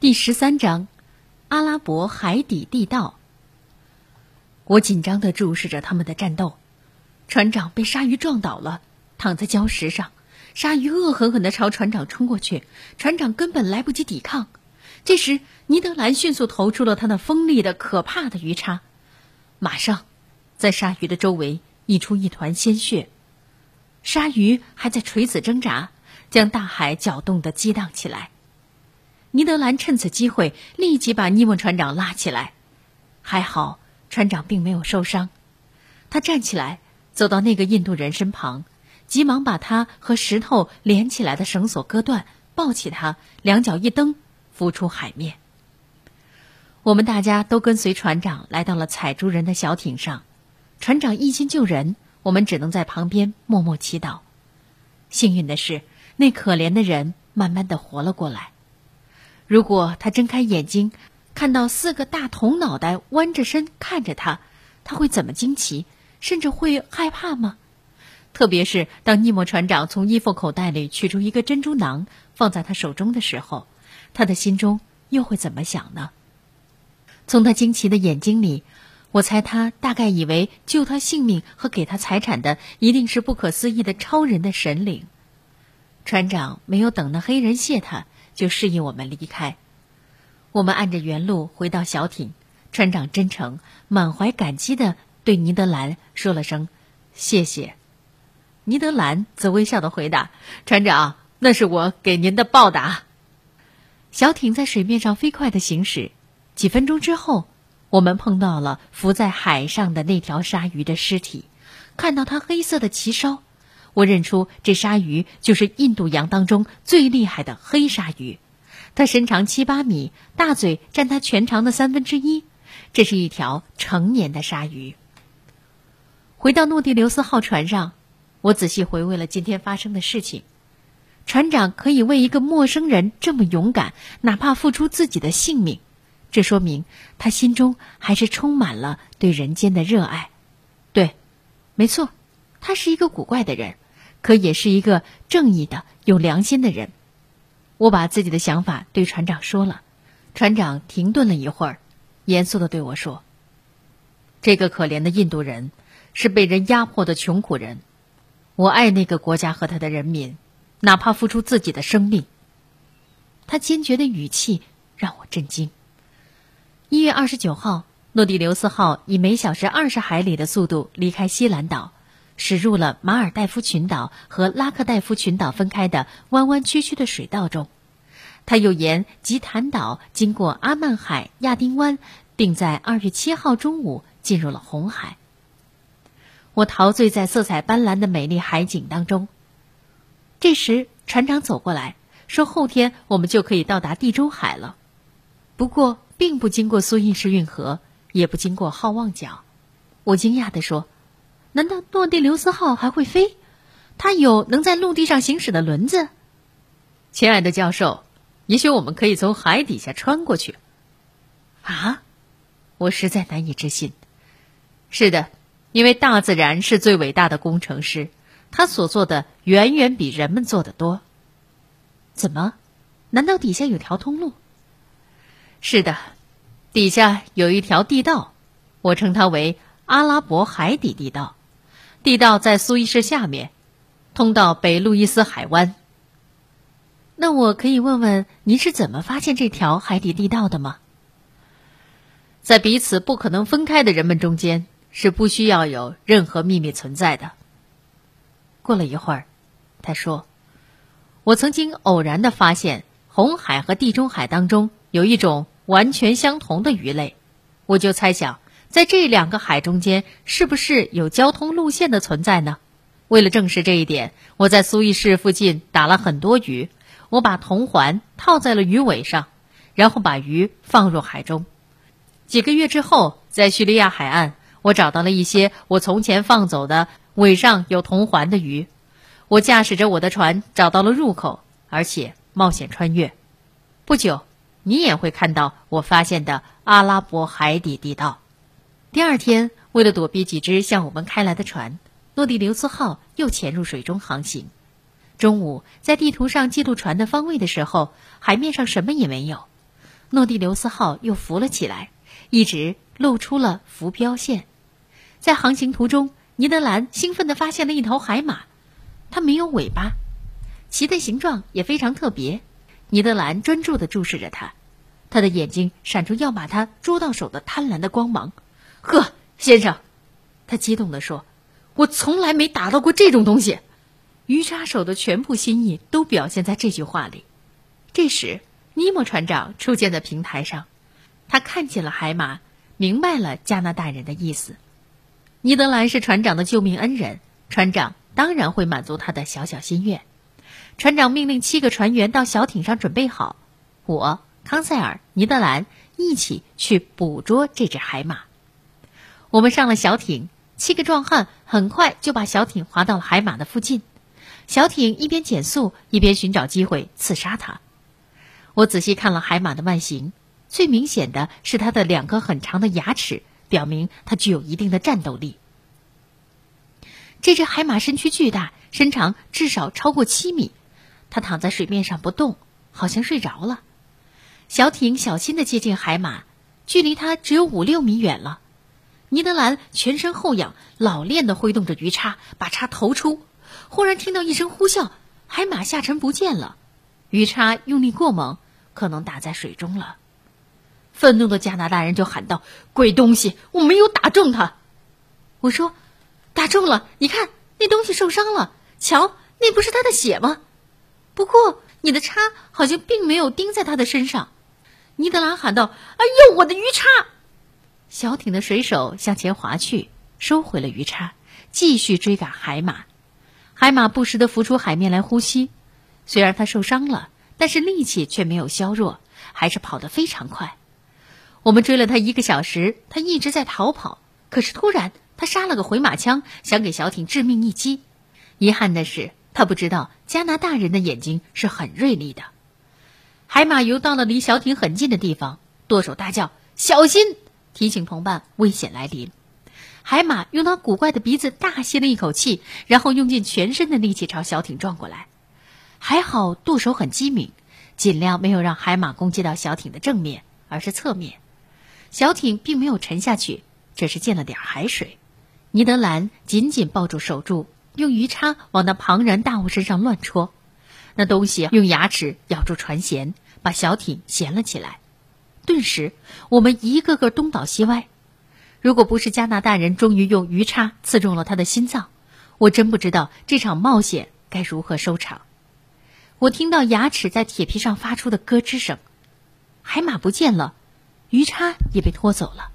第十三章，阿拉伯海底地道。我紧张的注视着他们的战斗。船长被鲨鱼撞倒了，躺在礁石上。鲨鱼恶狠狠的朝船长冲过去，船长根本来不及抵抗。这时，尼德兰迅速投出了他那锋利的、可怕的鱼叉，马上，在鲨鱼的周围溢出一团鲜血。鲨鱼还在垂死挣扎，将大海搅动的激荡起来。尼德兰趁此机会立即把尼莫船长拉起来，还好船长并没有受伤。他站起来，走到那个印度人身旁，急忙把他和石头连起来的绳索割断，抱起他，两脚一蹬，浮出海面。我们大家都跟随船长来到了采珠人的小艇上，船长一心救人，我们只能在旁边默默祈祷。幸运的是，那可怜的人慢慢的活了过来。如果他睁开眼睛，看到四个大铜脑袋弯着身看着他，他会怎么惊奇，甚至会害怕吗？特别是当尼莫船长从衣服口袋里取出一个珍珠囊放在他手中的时候，他的心中又会怎么想呢？从他惊奇的眼睛里，我猜他大概以为救他性命和给他财产的一定是不可思议的超人的神灵。船长没有等那黑人谢他。就示意我们离开。我们按着原路回到小艇，船长真诚、满怀感激地对尼德兰说了声“谢谢”。尼德兰则微笑的回答：“船长，那是我给您的报答。”小艇在水面上飞快地行驶。几分钟之后，我们碰到了浮在海上的那条鲨鱼的尸体，看到它黑色的鳍梢。我认出这鲨鱼就是印度洋当中最厉害的黑鲨鱼，它身长七八米，大嘴占它全长的三分之一。这是一条成年的鲨鱼。回到诺蒂留斯号船上，我仔细回味了今天发生的事情。船长可以为一个陌生人这么勇敢，哪怕付出自己的性命，这说明他心中还是充满了对人间的热爱。对，没错。他是一个古怪的人，可也是一个正义的、有良心的人。我把自己的想法对船长说了，船长停顿了一会儿，严肃的对我说：“这个可怜的印度人是被人压迫的穷苦人，我爱那个国家和他的人民，哪怕付出自己的生命。”他坚决的语气让我震惊。一月二十九号，诺第留斯号以每小时二十海里的速度离开西兰岛。驶入了马尔代夫群岛和拉克代夫群岛分开的弯弯曲曲的水道中，他又沿吉坦岛经过阿曼海、亚丁湾，并在二月七号中午进入了红海。我陶醉在色彩斑斓的美丽海景当中。这时，船长走过来说：“后天我们就可以到达地中海了，不过并不经过苏伊士运河，也不经过好望角。”我惊讶地说。难道诺蒂留斯号还会飞？它有能在陆地上行驶的轮子？亲爱的教授，也许我们可以从海底下穿过去。啊！我实在难以置信。是的，因为大自然是最伟大的工程师，他所做的远远比人们做的多。怎么？难道底下有条通路？是的，底下有一条地道，我称它为阿拉伯海底地道。地道在苏伊士下面，通到北路易斯海湾。那我可以问问您是怎么发现这条海底地道的吗？在彼此不可能分开的人们中间，是不需要有任何秘密存在的。过了一会儿，他说：“我曾经偶然的发现，红海和地中海当中有一种完全相同的鱼类，我就猜想。”在这两个海中间，是不是有交通路线的存在呢？为了证实这一点，我在苏伊士附近打了很多鱼。我把铜环套在了鱼尾上，然后把鱼放入海中。几个月之后，在叙利亚海岸，我找到了一些我从前放走的尾上有铜环的鱼。我驾驶着我的船找到了入口，而且冒险穿越。不久，你也会看到我发现的阿拉伯海底地道。第二天，为了躲避几只向我们开来的船，诺第留斯号又潜入水中航行。中午，在地图上记录船的方位的时候，海面上什么也没有。诺蒂留斯号又浮了起来，一直露出了浮标线。在航行途中，尼德兰兴奋地发现了一头海马，它没有尾巴，鳍的形状也非常特别。尼德兰专注地注视着它，他的眼睛闪出要把它捉到手的贪婪的光芒。呵，先生，他激动地说：“我从来没打到过这种东西。”鱼叉手的全部心意都表现在这句话里。这时，尼莫船长出现在平台上，他看见了海马，明白了加拿大人的意思。尼德兰是船长的救命恩人，船长当然会满足他的小小心愿。船长命令七个船员到小艇上准备好，我、康塞尔、尼德兰一起去捕捉这只海马。我们上了小艇，七个壮汉很快就把小艇划到了海马的附近。小艇一边减速，一边寻找机会刺杀它。我仔细看了海马的外形，最明显的是它的两颗很长的牙齿，表明它具有一定的战斗力。这只海马身躯巨大，身长至少超过七米。它躺在水面上不动，好像睡着了。小艇小心地接近海马，距离它只有五六米远了。尼德兰全身后仰，老练地挥动着鱼叉，把叉投出。忽然听到一声呼啸，海马下沉不见了，鱼叉用力过猛，可能打在水中了。愤怒的加拿大人就喊道：“鬼东西，我没有打中他！”我说：“打中了，你看那东西受伤了，瞧，那不是他的血吗？不过你的叉好像并没有钉在他的身上。”尼德兰喊道：“哎呦，我的鱼叉！”小艇的水手向前划去，收回了鱼叉，继续追赶海马。海马不时地浮出海面来呼吸，虽然它受伤了，但是力气却没有削弱，还是跑得非常快。我们追了它一个小时，它一直在逃跑。可是突然，它杀了个回马枪，想给小艇致命一击。遗憾的是，他不知道加拿大人的眼睛是很锐利的。海马游到了离小艇很近的地方，舵手大叫：“小心！”提醒同伴危险来临。海马用它古怪的鼻子大吸了一口气，然后用尽全身的力气朝小艇撞过来。还好舵手很机敏，尽量没有让海马攻击到小艇的正面，而是侧面。小艇并没有沉下去，只是溅了点海水。尼德兰紧紧抱住手柱，用鱼叉往那庞然大物身上乱戳。那东西用牙齿咬住船舷，把小艇衔了起来。顿时，我们一个个东倒西歪。如果不是加拿大人终于用鱼叉刺中了他的心脏，我真不知道这场冒险该如何收场。我听到牙齿在铁皮上发出的咯吱声，海马不见了，鱼叉也被拖走了。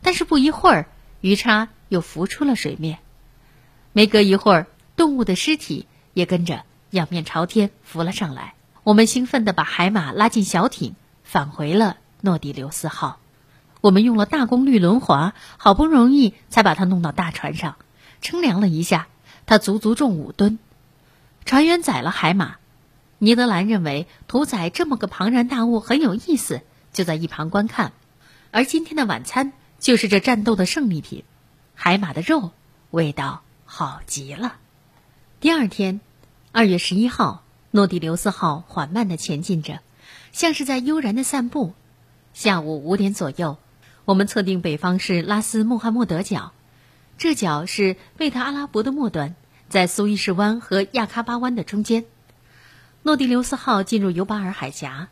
但是不一会儿，鱼叉又浮出了水面。没隔一会儿，动物的尸体也跟着仰面朝天浮了上来。我们兴奋地把海马拉进小艇，返回了诺迪留斯号。我们用了大功率轮滑，好不容易才把它弄到大船上。称量了一下，它足足重五吨。船员宰了海马，尼德兰认为屠宰这么个庞然大物很有意思，就在一旁观看。而今天的晚餐就是这战斗的胜利品——海马的肉，味道好极了。第二天，二月十一号，诺第留斯号缓慢地前进着，像是在悠然地散步。下午五点左右。我们测定北方是拉斯穆罕默德角，这角是贝特阿拉伯的末端，在苏伊士湾和亚喀巴湾的中间。诺第留斯号进入尤巴尔海峡，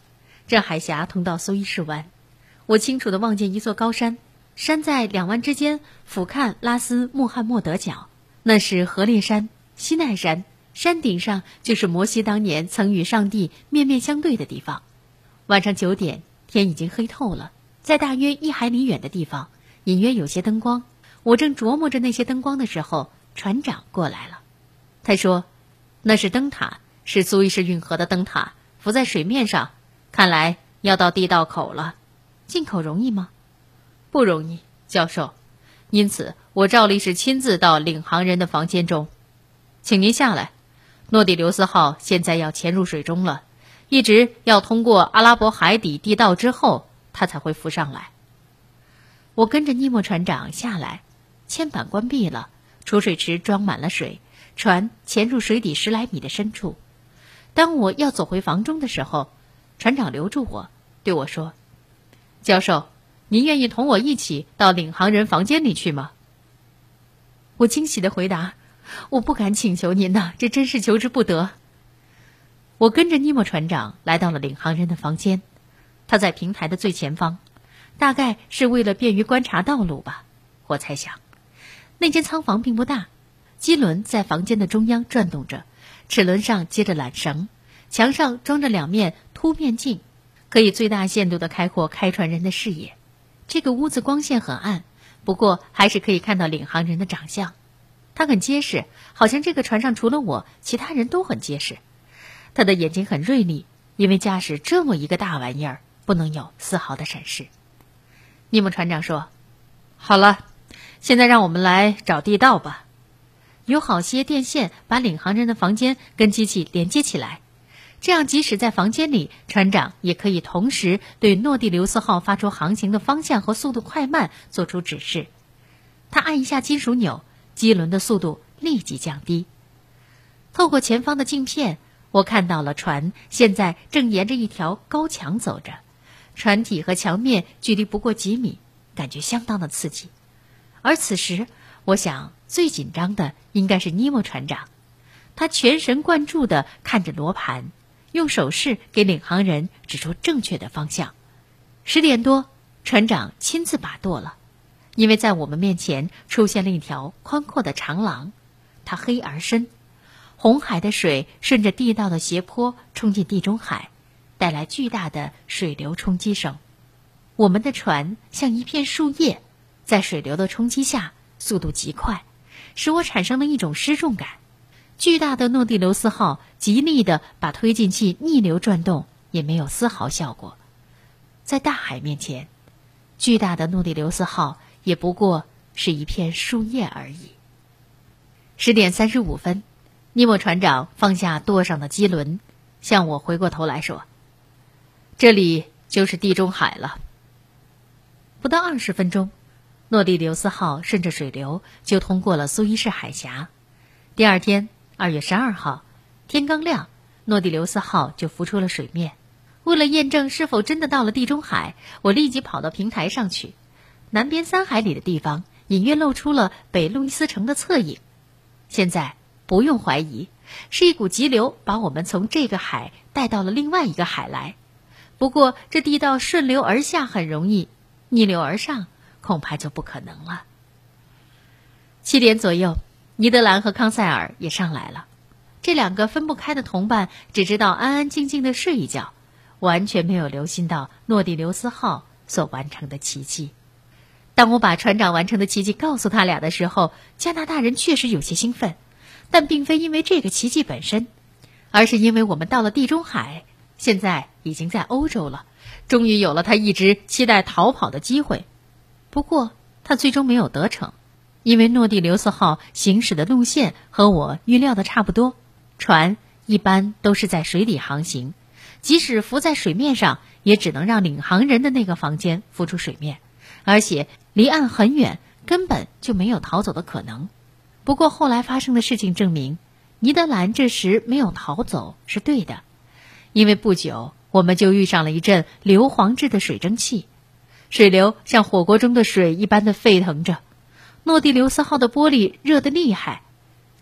这海峡通到苏伊士湾。我清楚地望见一座高山，山在两湾之间，俯瞰拉斯穆罕默德角，那是河烈山、西奈山，山顶上就是摩西当年曾与上帝面面相对的地方。晚上九点，天已经黑透了。在大约一海里远的地方，隐约有些灯光。我正琢磨着那些灯光的时候，船长过来了。他说：“那是灯塔，是苏伊士运河的灯塔，浮在水面上。看来要到地道口了。进口容易吗？不容易，教授。因此，我照例是亲自到领航人的房间中，请您下来。诺第留斯号现在要潜入水中了，一直要通过阿拉伯海底地道之后。”他才会浮上来。我跟着尼莫船长下来，铅板关闭了，储水池装满了水，船潜入水底十来米的深处。当我要走回房中的时候，船长留住我，对我说：“教授，您愿意同我一起到领航人房间里去吗？我惊喜的回答：“我不敢请求您呐，这真是求之不得。”我跟着尼莫船长来到了领航人的房间，他在平台的最前方，大概是为了便于观察道路吧。我猜想，那间舱房并不大，机轮在房间的中央转动着，齿轮上接着缆绳，墙上装着两面凸面镜，可以最大限度地开阔开船人的视野。这个屋子光线很暗，不过还是可以看到领航人的长相。他很结实，好像这个船上除了我，其他人都很结实。他的眼睛很锐利，因为驾驶这么一个大玩意儿，不能有丝毫的闪失。尼姆船长说：“好了，现在让我们来找地道吧。有好些电线把领航人的房间跟机器连接起来，这样即使在房间里，船长也可以同时对诺蒂留斯号发出航行的方向和速度快慢做出指示。他按一下金属钮，机轮的速度立即降低。透过前方的镜片。”我看到了船现在正沿着一条高墙走着，船体和墙面距离不过几米，感觉相当的刺激。而此时，我想最紧张的应该是尼莫船长，他全神贯注地看着罗盘，用手势给领航人指出正确的方向。十点多，船长亲自把舵了，因为在我们面前出现了一条宽阔的长廊，它黑而深。红海的水顺着地道的斜坡冲进地中海，带来巨大的水流冲击声。我们的船像一片树叶，在水流的冲击下，速度极快，使我产生了一种失重感。巨大的诺蒂留斯号极力的把推进器逆流转动，也没有丝毫效果。在大海面前，巨大的诺蒂留斯号也不过是一片树叶而已。十点三十五分。尼莫船长放下舵上的机轮，向我回过头来说：“这里就是地中海了。”不到二十分钟，诺蒂留斯号顺着水流就通过了苏伊士海峡。第二天，二月十二号，天刚亮，诺蒂留斯号就浮出了水面。为了验证是否真的到了地中海，我立即跑到平台上去。南边三海里的地方隐约露出了北路易斯城的侧影。现在。不用怀疑，是一股急流把我们从这个海带到了另外一个海来。不过这地道顺流而下很容易，逆流而上恐怕就不可能了。七点左右，尼德兰和康塞尔也上来了。这两个分不开的同伴只知道安安静静的睡一觉，完全没有留心到诺蒂留斯号所完成的奇迹。当我把船长完成的奇迹告诉他俩的时候，加拿大人确实有些兴奋。但并非因为这个奇迹本身，而是因为我们到了地中海，现在已经在欧洲了，终于有了他一直期待逃跑的机会。不过他最终没有得逞，因为诺蒂留斯号行驶的路线和我预料的差不多，船一般都是在水底航行，即使浮在水面上，也只能让领航人的那个房间浮出水面，而且离岸很远，根本就没有逃走的可能。不过后来发生的事情证明，尼德兰这时没有逃走是对的，因为不久我们就遇上了一阵硫磺质的水蒸气，水流像火锅中的水一般的沸腾着，诺蒂留斯号的玻璃热得厉害。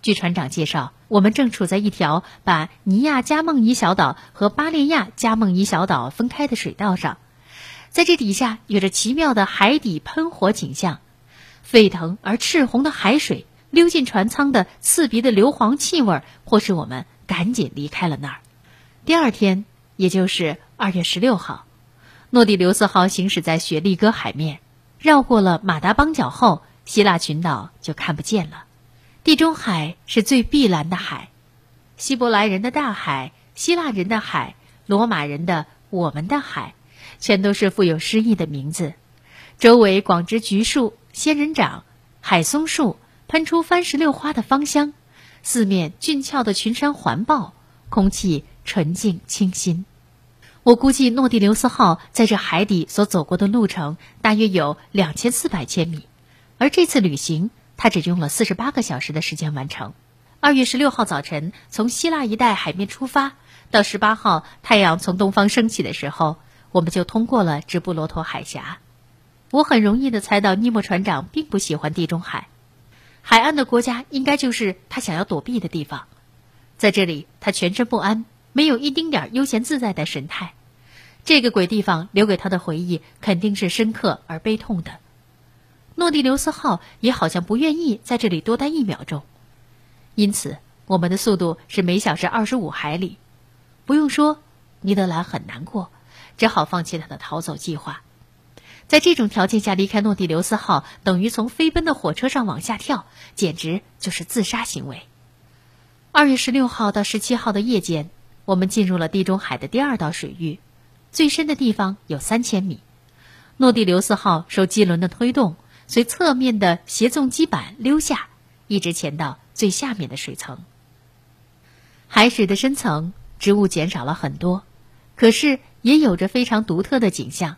据船长介绍，我们正处在一条把尼亚加梦伊小岛和巴列亚加梦伊小岛分开的水道上，在这底下有着奇妙的海底喷火景象，沸腾而赤红的海水。溜进船舱的刺鼻的硫磺气味，迫使我们赶紧离开了那儿。第二天，也就是二月十六号，诺蒂留斯号行驶在雪利哥海面，绕过了马达邦角后，希腊群岛就看不见了。地中海是最碧蓝的海，希伯来人的大海，希腊人的海，罗马人的我们的海，全都是富有诗意的名字。周围广植橘树、仙人掌、海松树。喷出番石榴花的芳香，四面俊俏的群山环抱，空气纯净清新。我估计诺蒂留斯号在这海底所走过的路程大约有两千四百千米，而这次旅行它只用了四十八个小时的时间完成。二月十六号早晨从希腊一带海面出发，到十八号太阳从东方升起的时候，我们就通过了直布罗陀海峡。我很容易的猜到，尼莫船长并不喜欢地中海，海岸的国家应该就是他想要躲避的地方。在这里，他全身不安，没有一丁点悠闲自在的神态。这个鬼地方留给他的回忆肯定是深刻而悲痛的。诺蒂留斯号也好像不愿意在这里多待一秒钟，因此我们的速度是每小时二十五海里。不用说，尼德兰很难过，只好放弃他的逃走计划。在这种条件下离开诺蒂留斯号，等于从飞奔的火车上往下跳，简直就是自杀行为。二月十六号到十七号的夜间，我们进入了地中海的第二道水域，最深的地方有三千米。诺蒂留斯号受机轮的推动，随侧面的斜纵基板溜下，一直潜到最下面的水层。海水的深层，植物减少了很多，可是也有着非常独特的景象。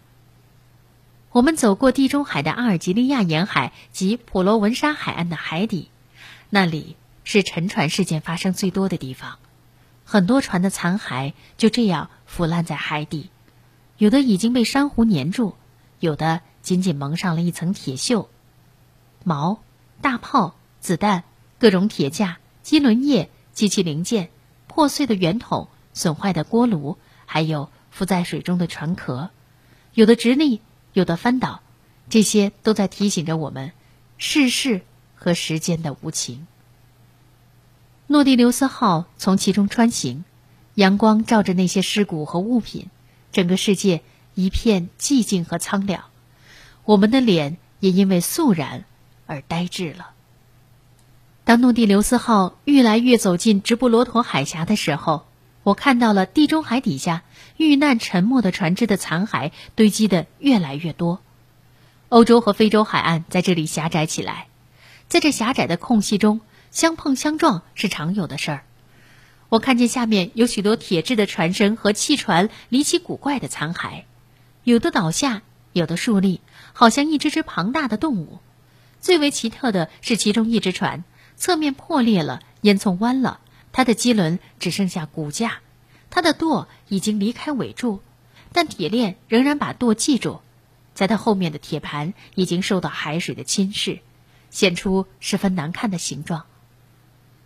我们走过地中海的阿尔及利亚沿海及普罗文沙海岸的海底，那里是沉船事件发生最多的地方。很多船的残骸就这样腐烂在海底，有的已经被珊瑚粘住，有的仅仅蒙上了一层铁锈。锚、大炮、子弹、各种铁架、机轮叶、机器零件、破碎的圆筒、损坏的锅炉，还有浮在水中的船壳，有的直立。有的翻倒，这些都在提醒着我们世事和时间的无情。诺蒂留斯号从其中穿行，阳光照着那些尸骨和物品，整个世界一片寂静和苍凉。我们的脸也因为肃然而呆滞了。当诺蒂留斯号愈来愈走进直布罗陀海峡的时候，我看到了地中海底下遇难沉没的船只的残骸堆积的越来越多，欧洲和非洲海岸在这里狭窄起来，在这狭窄的空隙中相碰相撞是常有的事儿。我看见下面有许多铁质的船身和汽船离奇古怪的残骸，有的倒下，有的竖立，好像一只只庞大的动物。最为奇特的是其中一只船侧面破裂了，烟囱弯了。它的机轮只剩下骨架，它的舵已经离开尾柱，但铁链仍然把舵系住。在它后面的铁盘已经受到海水的侵蚀，显出十分难看的形状。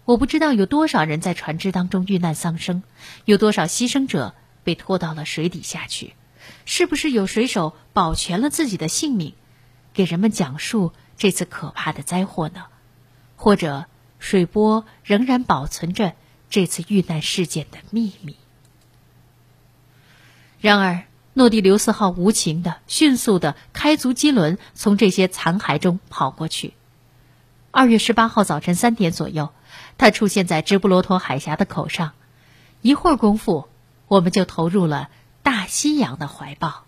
我不知道有多少人在船只当中遇难丧生，有多少牺牲者被拖到了水底下去，是不是有水手保全了自己的性命，给人们讲述这次可怕的灾祸呢？或者？水波仍然保存着这次遇难事件的秘密。然而，诺蒂留斯号无情的、迅速的开足机轮，从这些残骸中跑过去。二月十八号早晨三点左右，它出现在直布罗陀海峡的口上。一会儿功夫，我们就投入了大西洋的怀抱。